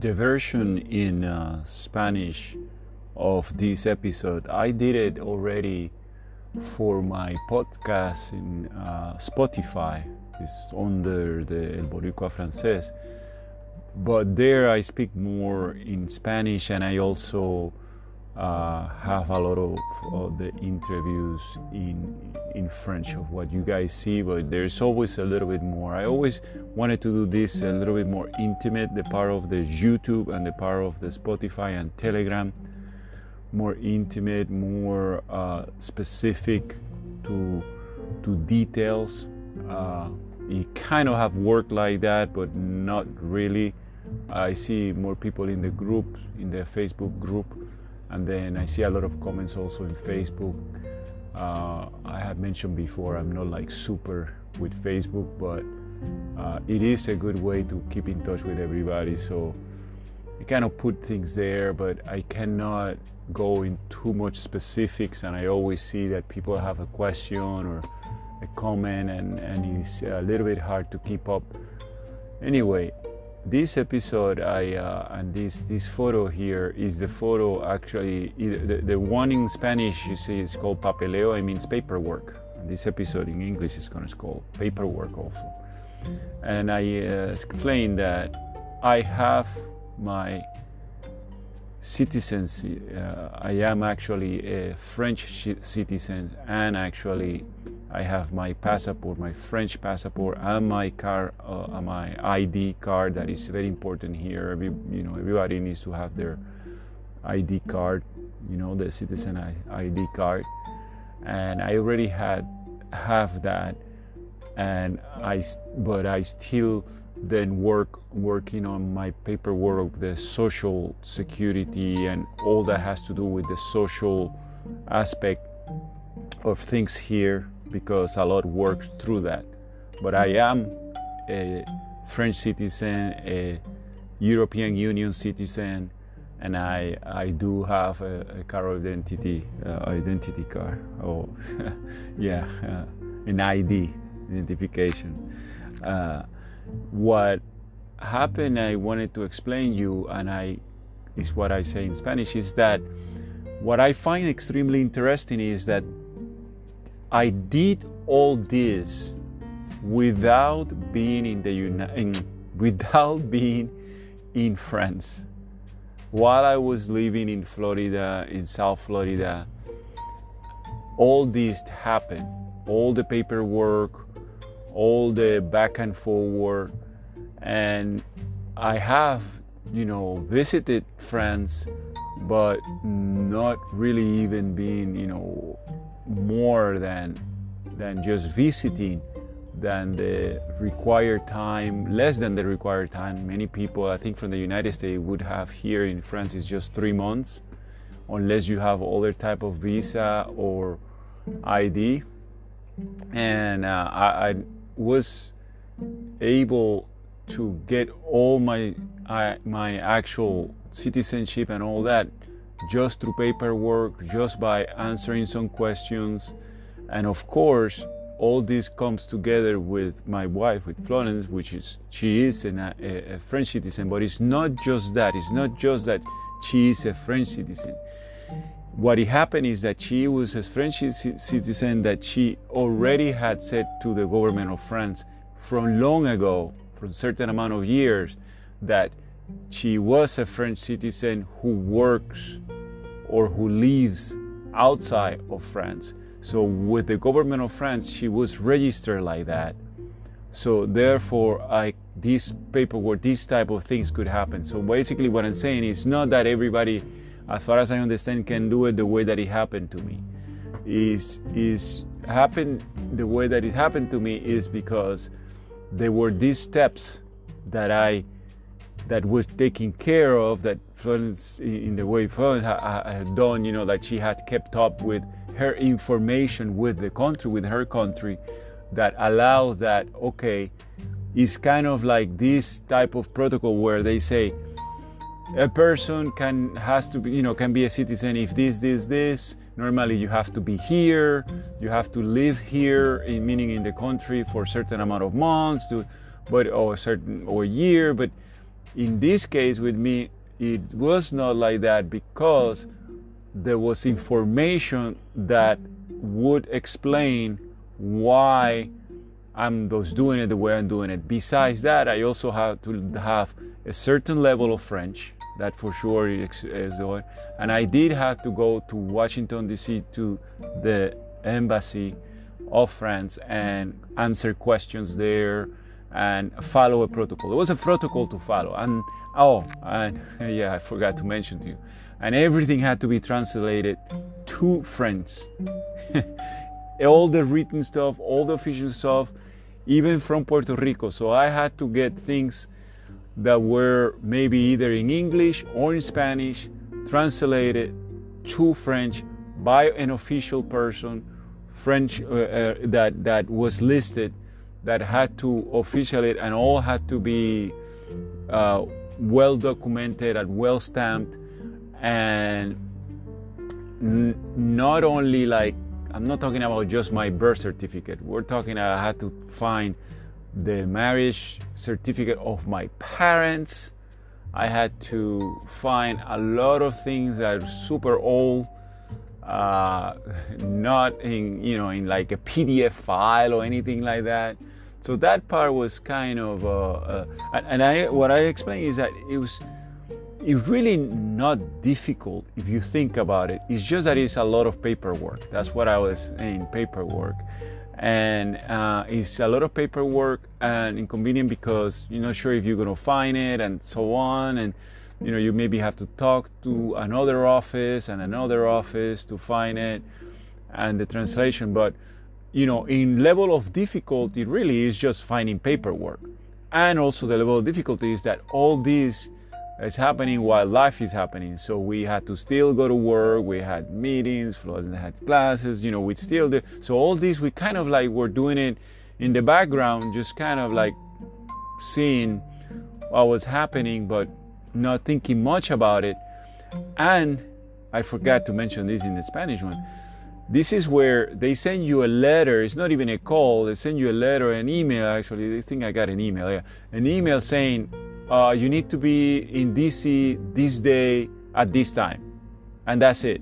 the version in uh, Spanish of this episode, I did it already for my podcast in uh, Spotify. It's under the El Boricua Francés. But there I speak more in Spanish and I also uh, have a lot of, of, the interviews in in French of what you guys see, but there's always a little bit more. I always wanted to do this a little bit more intimate, the part of the YouTube and the part of the Spotify and Telegram, more intimate, more uh, specific to to details. Uh, it kind of have worked like that, but not really. I see more people in the group, in the Facebook group and then I see a lot of comments also in Facebook. Uh, I have mentioned before I'm not like super with Facebook, but uh, it is a good way to keep in touch with everybody. So I kind of put things there, but I cannot go in too much specifics. And I always see that people have a question or a comment, and, and it's a little bit hard to keep up. Anyway, this episode I uh, and this this photo here is the photo actually the, the one in Spanish you see is called papeleo. It means paperwork. And this episode in English is going to call paperwork also. And I uh, explained that I have my citizenship uh, I am actually a French citizen and actually I have my passport, my French passport, and my car, uh, my ID card. That is very important here. Every, you know, everybody needs to have their ID card. You know, the citizen ID card, and I already had have that, and I, but I still then work working on my paperwork, the social security, and all that has to do with the social aspect of things here because a lot works through that. But I am a French citizen, a European Union citizen, and I I do have a, a car identity uh, identity card. Oh, yeah, uh, an ID identification. Uh, what happened? I wanted to explain you, and I is what I say in Spanish is that what I find extremely interesting is that I did all this without being in the without being in France. While I was living in Florida, in South Florida, all this happened. All the paperwork, all the back and forward, and I have, you know, visited France, but not really even being, you know, more than than just visiting than the required time less than the required time many people i think from the united states would have here in france is just three months unless you have other type of visa or id and uh, I, I, was able to get all my my actual citizenship and all that just through paperwork, just by answering some questions. And of course, all this comes together with my wife, with Florence, which is she is an, a, a French citizen. But it's not just that. It's not just that she is a French citizen. What happened is that she was a French citizen that she already had said to the government of France from long ago, from certain amount of years, that she was a French citizen who works or who lives outside of France. So, with the government of France, she was registered like that. So, therefore, I this paperwork, these type of things could happen. So, basically, what I'm saying is not that everybody, as far as I understand, can do it the way that it happened to me. Is is happened the way that it happened to me is because there were these steps that I that was taken care of that Florence in the way Florence had done you know that she had kept up with her information with the country with her country that allows that okay it's kind of like this type of protocol where they say a person can has to be you know can be a citizen if this this this. Normally you have to be here. You have to live here in, meaning in the country for a certain amount of months to but or a certain or year. But in this case with me, it was not like that because there was information that would explain why I'm was doing it the way I'm doing it. Besides that, I also have to have a certain level of French. That for sure is, is the And I did have to go to Washington D.C. to the embassy of France and answer questions there and follow a protocol. It was a protocol to follow. And oh, and yeah, I forgot to mention to you. And everything had to be translated to French. all the written stuff, all the official stuff, even from Puerto Rico. So I had to get things that were maybe either in English or in Spanish translated to French by an official person, French uh, uh, that that was listed, that had to officiate, and all had to be uh, well documented and well stamped, and n- not only like I'm not talking about just my birth certificate. We're talking I had to find the marriage certificate of my parents. I had to find a lot of things that are super old, uh, not in you know in like a PDF file or anything like that. So that part was kind of, uh, uh, and I what I explained is that it was it's really not difficult if you think about it. It's just that it's a lot of paperwork. That's what I was saying, paperwork. And uh, it's a lot of paperwork and inconvenient because you're not sure if you're going to find it and so on. And, you know, you maybe have to talk to another office and another office to find it and the translation. But, you know, in level of difficulty, really is just finding paperwork. And also the level of difficulty is that all this is happening while life is happening. So we had to still go to work. We had meetings. Had classes. You know, we still do. So all these, we kind of like were doing it in the background, just kind of like seeing what was happening, but not thinking much about it. And I forgot to mention this in the Spanish one. This is where they send you a letter. It's not even a call. They send you a letter, an email. Actually, I think I got an email. Yeah, an email saying uh, you need to be in DC this day at this time, and that's it.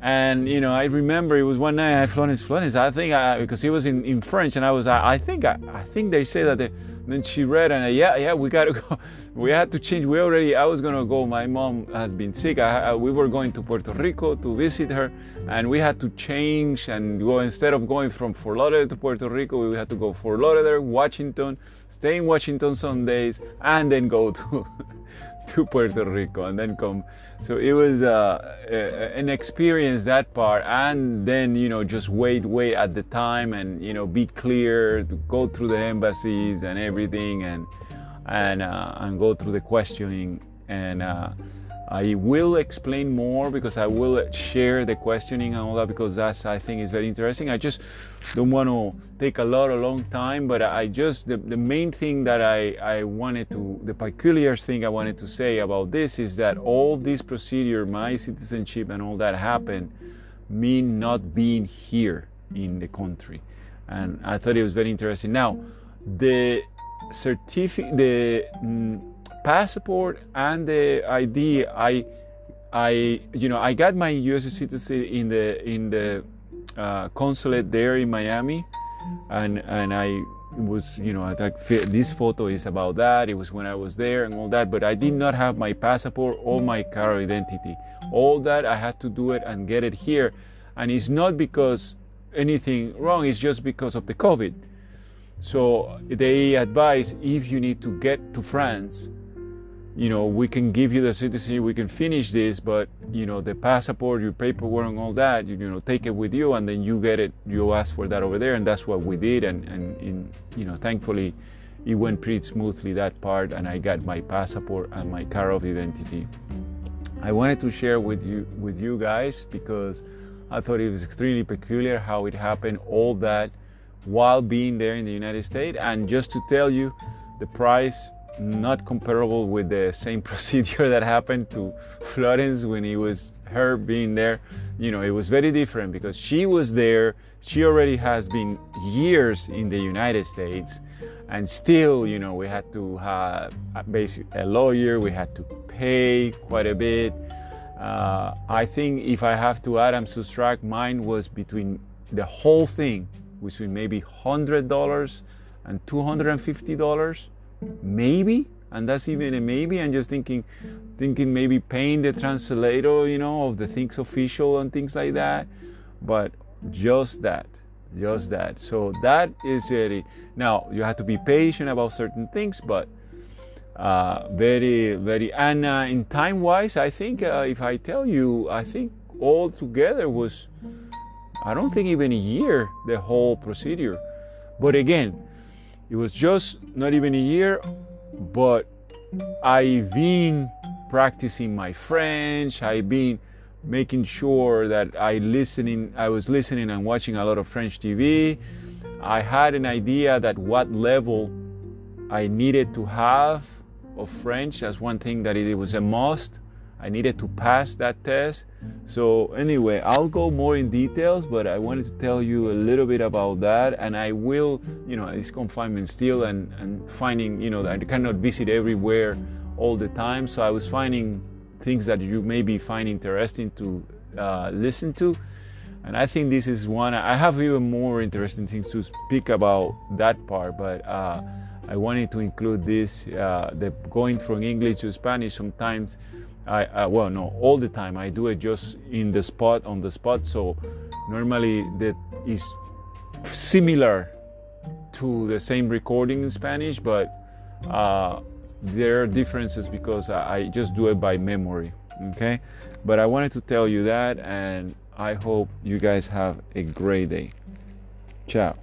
And you know, I remember it was one night I flown his Florence. I think I, because he was in, in French, and I was I, I think I, I think they say that. They, then she read and I, yeah yeah we gotta go. We had to change. We already I was gonna go. My mom has been sick. I, we were going to Puerto Rico to visit her, and we had to change and go instead of going from Fort Lauderdale to Puerto Rico, we had to go Fort Lauderdale, Washington, stay in Washington some days, and then go to to Puerto Rico and then come. So it was uh, an experience that part, and then you know just wait, wait at the time, and you know be clear, to go through the embassies and everything, and and uh, and go through the questioning and. Uh, I will explain more because I will share the questioning and all that because that's I think is very interesting. I just don't want to take a lot a long time, but I just the, the main thing that I, I wanted to the peculiar thing I wanted to say about this is that all this procedure, my citizenship and all that happened mean not being here in the country. And I thought it was very interesting. Now the certificate the mm, passport and the ID, I, I, you know, I got my U.S. citizen in the in the uh, consulate there in Miami, and and I was, you know, I this photo is about that. It was when I was there and all that, but I did not have my passport or my car identity. All that I had to do it and get it here, and it's not because anything wrong. It's just because of the COVID. So they advise if you need to get to France you know, we can give you the citizenship, we can finish this, but you know, the passport, your paperwork, and all that, you, you, know, take it with you, and then you get it. You ask for that over there, and that's what we did. And and in, you know, thankfully, it went pretty smoothly that part, and I got my passport and my card of identity. I wanted to share with you with you guys because I thought it was extremely peculiar how it happened, all that while being there in the United States, and just to tell you, the price not comparable with the same procedure that happened to Florence when it was her being there. You know, it was very different because she was there. She already has been years in the United States, and still, you know, we had to have basically a lawyer. We had to pay quite a bit. Uh, I think if I have to add and subtract, mine was between the whole thing between maybe hundred dollars and two hundred and fifty dollars, maybe, and that's even a maybe. I'm just thinking, thinking maybe paying the translator, you know, of the things official and things like that, but just that just that. So that is it. Now you have to be patient about certain things but uh, very very and uh, in time wise i think uh, if i tell you i think all together was i don't think even a year the whole procedure but again it was just not even a year but i've been practicing my french i've been making sure that I listening I was listening and watching a lot of French TV. I had an idea that what level I needed to have of French. That's one thing that it was a must. I needed to pass that test. So anyway, I'll go more in details, but I wanted to tell you a little bit about that. And I will, you know, it's confinement still and, and finding, you know, I cannot visit everywhere all the time. So I was finding things that you maybe find interesting to uh, listen to. And I think this is one. I have even more interesting things to speak about that part, but uh, I wanted to include this. Uh, the going from English to Spanish sometimes. I, uh, well, no, all the time. I do it just in the spot, on the spot. So normally that is similar to the same recording in Spanish, but uh, there are differences because I just do it by memory. Okay, but I wanted to tell you that, and I hope you guys have a great day. Ciao.